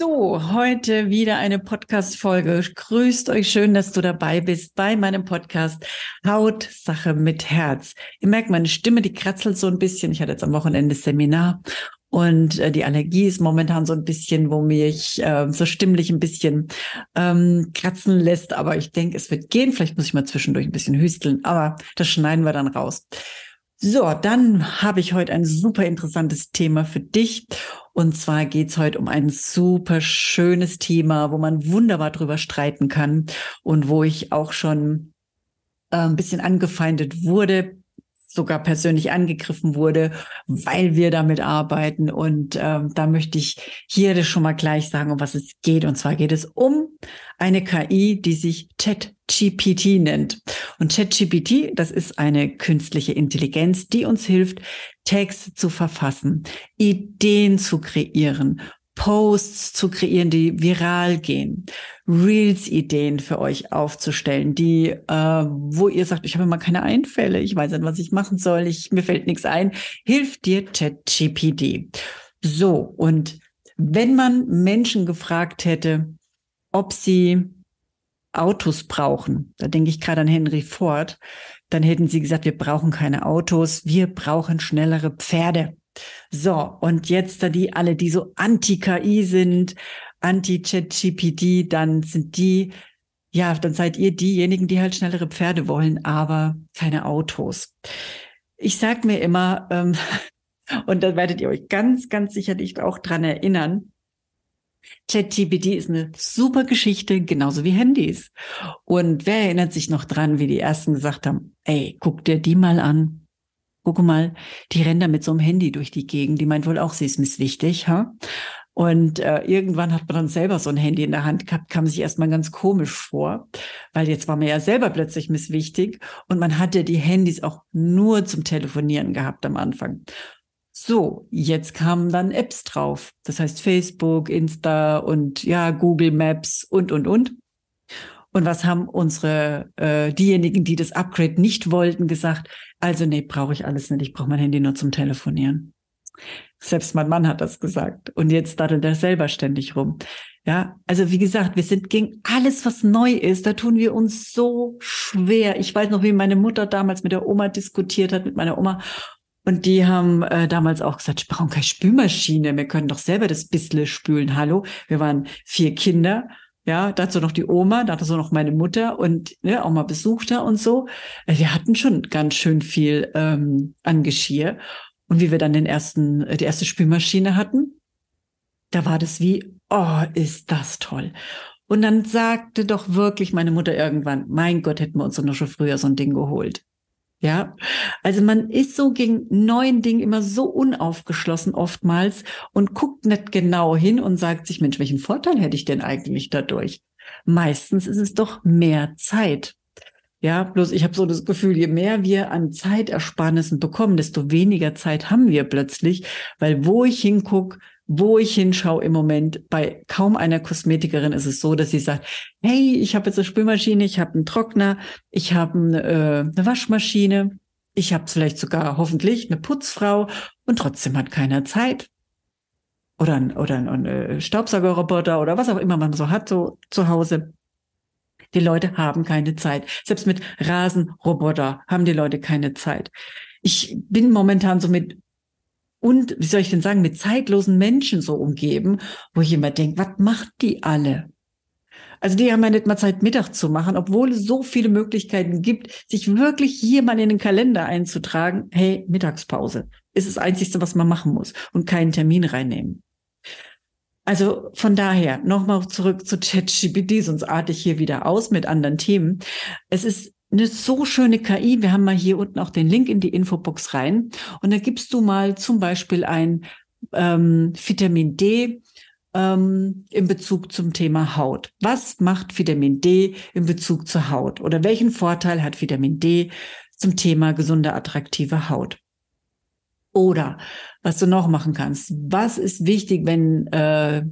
So, heute wieder eine Podcast-Folge. Grüßt euch schön, dass du dabei bist bei meinem Podcast Hautsache mit Herz. Ihr merkt, meine Stimme, die kratzelt so ein bisschen. Ich hatte jetzt am Wochenende Seminar und äh, die Allergie ist momentan so ein bisschen, wo mich äh, so stimmlich ein bisschen ähm, kratzen lässt. Aber ich denke, es wird gehen. Vielleicht muss ich mal zwischendurch ein bisschen hüsteln, aber das schneiden wir dann raus. So, dann habe ich heute ein super interessantes Thema für dich. Und zwar geht's heute um ein super schönes Thema, wo man wunderbar drüber streiten kann und wo ich auch schon äh, ein bisschen angefeindet wurde, sogar persönlich angegriffen wurde, weil wir damit arbeiten. Und ähm, da möchte ich hier schon mal gleich sagen, um was es geht. Und zwar geht es um eine KI, die sich ChatGPT nennt. Und ChatGPT, das ist eine künstliche Intelligenz, die uns hilft, Texte zu verfassen, Ideen zu kreieren, Posts zu kreieren, die viral gehen, Reels-Ideen für euch aufzustellen, die, äh, wo ihr sagt, ich habe immer keine Einfälle, ich weiß nicht, was ich machen soll, ich, mir fällt nichts ein, hilft dir ChatGPT. So, und wenn man Menschen gefragt hätte, ob sie Autos brauchen, da denke ich gerade an Henry Ford, dann hätten sie gesagt, wir brauchen keine Autos, wir brauchen schnellere Pferde. So, und jetzt da die alle, die so anti-KI sind, anti-ChatGPT, dann sind die, ja, dann seid ihr diejenigen, die halt schnellere Pferde wollen, aber keine Autos. Ich sag mir immer, ähm, und da werdet ihr euch ganz, ganz sicherlich auch dran erinnern, ChatGPT ist eine super Geschichte, genauso wie Handys. Und wer erinnert sich noch dran, wie die ersten gesagt haben, ey, guck dir die mal an. Guck mal, die rennt da mit so einem Handy durch die Gegend. Die meint wohl auch, sie ist misswichtig, ha? Und äh, irgendwann hat man dann selber so ein Handy in der Hand gehabt, kam sich erstmal ganz komisch vor, weil jetzt war man ja selber plötzlich misswichtig und man hatte die Handys auch nur zum Telefonieren gehabt am Anfang. So, jetzt kamen dann Apps drauf. Das heißt Facebook, Insta und ja, Google Maps und, und, und. Und was haben unsere, äh, diejenigen, die das Upgrade nicht wollten, gesagt? Also nee, brauche ich alles nicht. Ich brauche mein Handy nur zum Telefonieren. Selbst mein Mann hat das gesagt. Und jetzt daddelt er selber ständig rum. Ja, also wie gesagt, wir sind gegen alles, was neu ist. Da tun wir uns so schwer. Ich weiß noch, wie meine Mutter damals mit der Oma diskutiert hat, mit meiner Oma. Und die haben äh, damals auch gesagt, wir brauchen keine Spülmaschine. Wir können doch selber das Bissle spülen. Hallo, wir waren vier Kinder ja, dazu noch die Oma, dazu noch meine Mutter und ne, auch mal Besuchter und so. Äh, wir hatten schon ganz schön viel ähm, an Geschirr. Und wie wir dann den ersten, äh, die erste Spülmaschine hatten, da war das wie, oh, ist das toll. Und dann sagte doch wirklich meine Mutter irgendwann, mein Gott, hätten wir uns doch noch schon früher so ein Ding geholt. Ja, also man ist so gegen neuen Dingen immer so unaufgeschlossen oftmals und guckt nicht genau hin und sagt sich, Mensch, welchen Vorteil hätte ich denn eigentlich dadurch? Meistens ist es doch mehr Zeit. Ja, bloß ich habe so das Gefühl, je mehr wir an Zeitersparnissen bekommen, desto weniger Zeit haben wir plötzlich, weil wo ich hinguck, wo ich hinschaue im Moment, bei kaum einer Kosmetikerin ist es so, dass sie sagt, hey, ich habe jetzt eine Spülmaschine, ich habe einen Trockner, ich habe eine, äh, eine Waschmaschine, ich habe vielleicht sogar hoffentlich eine Putzfrau und trotzdem hat keiner Zeit. Oder ein, oder ein, ein äh, Staubsaugerroboter oder was auch immer man so hat so zu Hause. Die Leute haben keine Zeit. Selbst mit Rasenroboter haben die Leute keine Zeit. Ich bin momentan so mit und, wie soll ich denn sagen, mit zeitlosen Menschen so umgeben, wo ich immer denke, was macht die alle? Also die haben ja nicht mal Zeit, Mittag zu machen, obwohl es so viele Möglichkeiten gibt, sich wirklich hier mal in den Kalender einzutragen. Hey, Mittagspause ist das Einzige, was man machen muss und keinen Termin reinnehmen. Also von daher nochmal zurück zu ChatGPT, sonst arte ich hier wieder aus mit anderen Themen. Es ist eine so schöne KI. Wir haben mal hier unten auch den Link in die Infobox rein. Und da gibst du mal zum Beispiel ein ähm, Vitamin D ähm, in Bezug zum Thema Haut. Was macht Vitamin D in Bezug zur Haut? Oder welchen Vorteil hat Vitamin D zum Thema gesunde, attraktive Haut? Oder was du noch machen kannst. Was ist wichtig, wenn äh,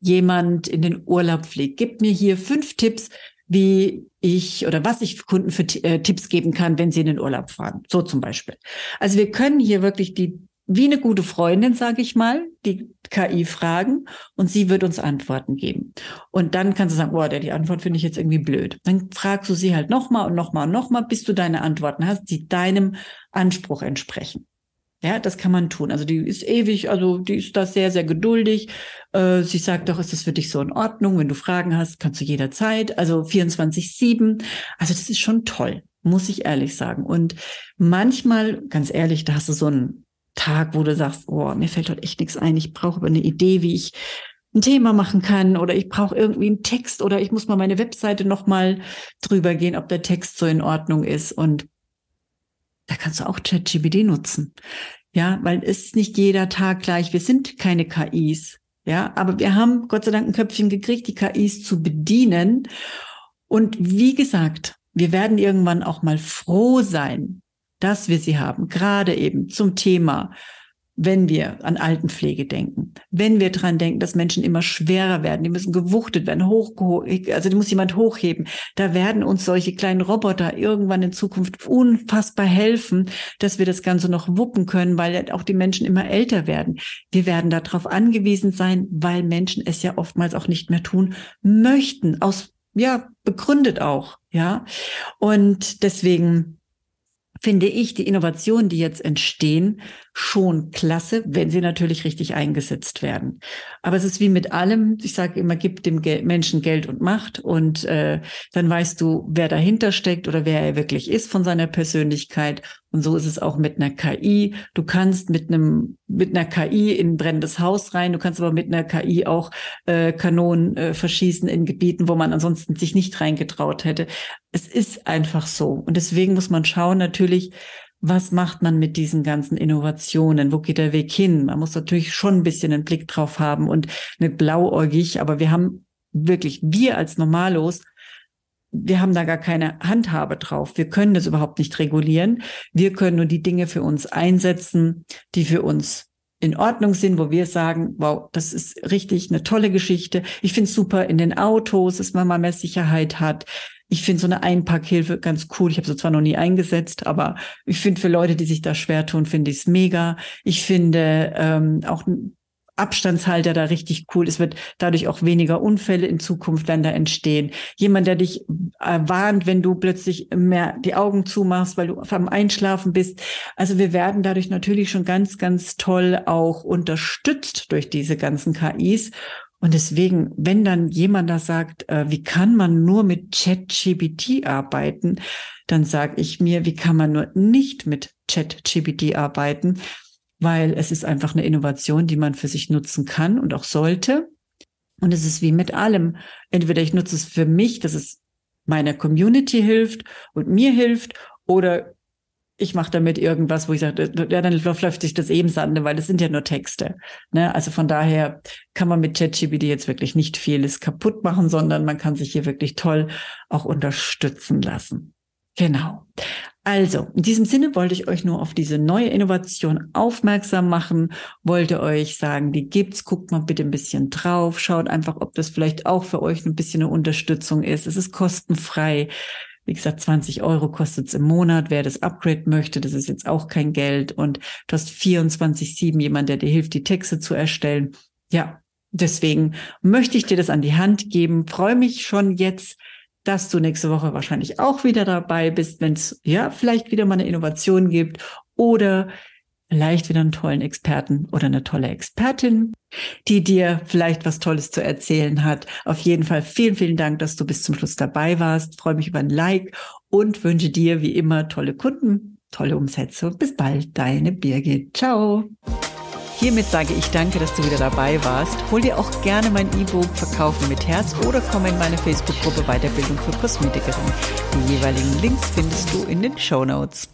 jemand in den Urlaub fliegt? Gib mir hier fünf Tipps, wie ich oder was ich Kunden für äh, Tipps geben kann, wenn sie in den Urlaub fahren. So zum Beispiel. Also wir können hier wirklich die wie eine gute Freundin, sage ich mal, die KI fragen und sie wird uns Antworten geben. Und dann kannst du sagen, boah, der die Antwort finde ich jetzt irgendwie blöd. Dann fragst du sie halt nochmal und nochmal und nochmal, bis du deine Antworten hast, die deinem Anspruch entsprechen. Ja, das kann man tun. Also die ist ewig, also die ist da sehr, sehr geduldig. Äh, sie sagt doch, ist das für dich so in Ordnung? Wenn du Fragen hast, kannst du jederzeit. Also 24-7. Also das ist schon toll, muss ich ehrlich sagen. Und manchmal, ganz ehrlich, da hast du so einen Tag, wo du sagst, oh, mir fällt heute echt nichts ein, ich brauche aber eine Idee, wie ich ein Thema machen kann oder ich brauche irgendwie einen Text oder ich muss mal meine Webseite nochmal drüber gehen, ob der Text so in Ordnung ist. Und da kannst du auch ChatGPT nutzen. Ja, weil es ist nicht jeder Tag gleich. Wir sind keine KIs. Ja, aber wir haben Gott sei Dank ein Köpfchen gekriegt, die KIs zu bedienen. Und wie gesagt, wir werden irgendwann auch mal froh sein, dass wir sie haben, gerade eben zum Thema, wenn wir an Altenpflege denken, wenn wir dran denken, dass Menschen immer schwerer werden, die müssen gewuchtet werden, hoch, also die muss jemand hochheben. Da werden uns solche kleinen Roboter irgendwann in Zukunft unfassbar helfen, dass wir das Ganze noch wuppen können, weil auch die Menschen immer älter werden. Wir werden darauf angewiesen sein, weil Menschen es ja oftmals auch nicht mehr tun möchten, aus, ja, begründet auch, ja. Und deswegen finde ich die Innovationen, die jetzt entstehen, schon klasse, wenn sie natürlich richtig eingesetzt werden. Aber es ist wie mit allem, ich sage immer, gib dem Gel Menschen Geld und Macht und äh, dann weißt du, wer dahinter steckt oder wer er wirklich ist von seiner Persönlichkeit. Und so ist es auch mit einer KI. Du kannst mit einem mit einer KI in ein brennendes Haus rein, du kannst aber mit einer KI auch äh, Kanonen äh, verschießen in Gebieten, wo man ansonsten sich nicht reingetraut hätte. Es ist einfach so. Und deswegen muss man schauen, natürlich, was macht man mit diesen ganzen Innovationen? Wo geht der Weg hin? Man muss natürlich schon ein bisschen einen Blick drauf haben und nicht blauäugig, aber wir haben wirklich, wir als Normalos, wir haben da gar keine Handhabe drauf. Wir können das überhaupt nicht regulieren. Wir können nur die Dinge für uns einsetzen, die für uns in Ordnung sind, wo wir sagen, wow, das ist richtig eine tolle Geschichte. Ich finde es super in den Autos, dass man mal mehr Sicherheit hat. Ich finde so eine Einpackhilfe ganz cool. Ich habe sie zwar noch nie eingesetzt, aber ich finde für Leute, die sich da schwer tun, finde ich es mega. Ich finde ähm, auch Abstandshalter da richtig cool. Es wird dadurch auch weniger Unfälle in Zukunft dann da entstehen. Jemand, der dich äh, warnt, wenn du plötzlich mehr die Augen zumachst, weil du am Einschlafen bist. Also wir werden dadurch natürlich schon ganz, ganz toll auch unterstützt durch diese ganzen KIs. Und deswegen, wenn dann jemand da sagt, äh, wie kann man nur mit ChatGPT arbeiten, dann sage ich mir, wie kann man nur nicht mit ChatGPT arbeiten, weil es ist einfach eine Innovation, die man für sich nutzen kann und auch sollte. Und es ist wie mit allem. Entweder ich nutze es für mich, dass es meiner Community hilft und mir hilft, oder ich mache damit irgendwas, wo ich sage, ja, dann läuft sich das eben Sande, weil das sind ja nur Texte. Ne? Also von daher kann man mit ChatGPT jetzt wirklich nicht vieles kaputt machen, sondern man kann sich hier wirklich toll auch unterstützen lassen. Genau. Also, in diesem Sinne wollte ich euch nur auf diese neue Innovation aufmerksam machen, wollte euch sagen, die gibt's, guckt mal bitte ein bisschen drauf, schaut einfach, ob das vielleicht auch für euch ein bisschen eine Unterstützung ist. Es ist kostenfrei. Wie gesagt, 20 Euro kostet es im Monat. Wer das Upgrade möchte, das ist jetzt auch kein Geld. Und du hast 24-7 jemand, der dir hilft, die Texte zu erstellen. Ja, deswegen möchte ich dir das an die Hand geben. Freue mich schon jetzt, dass du nächste Woche wahrscheinlich auch wieder dabei bist, wenn es ja vielleicht wieder mal eine Innovation gibt oder vielleicht wieder einen tollen Experten oder eine tolle Expertin, die dir vielleicht was Tolles zu erzählen hat. Auf jeden Fall vielen, vielen Dank, dass du bis zum Schluss dabei warst. freue mich über ein Like und wünsche dir wie immer tolle Kunden, tolle Umsätze. Bis bald, deine Birgit. Ciao. Hiermit sage ich danke, dass du wieder dabei warst. Hol dir auch gerne mein E-Book Verkaufen mit Herz oder komm in meine Facebook-Gruppe Weiterbildung für Kosmetikerin. Die jeweiligen Links findest du in den Show Notes.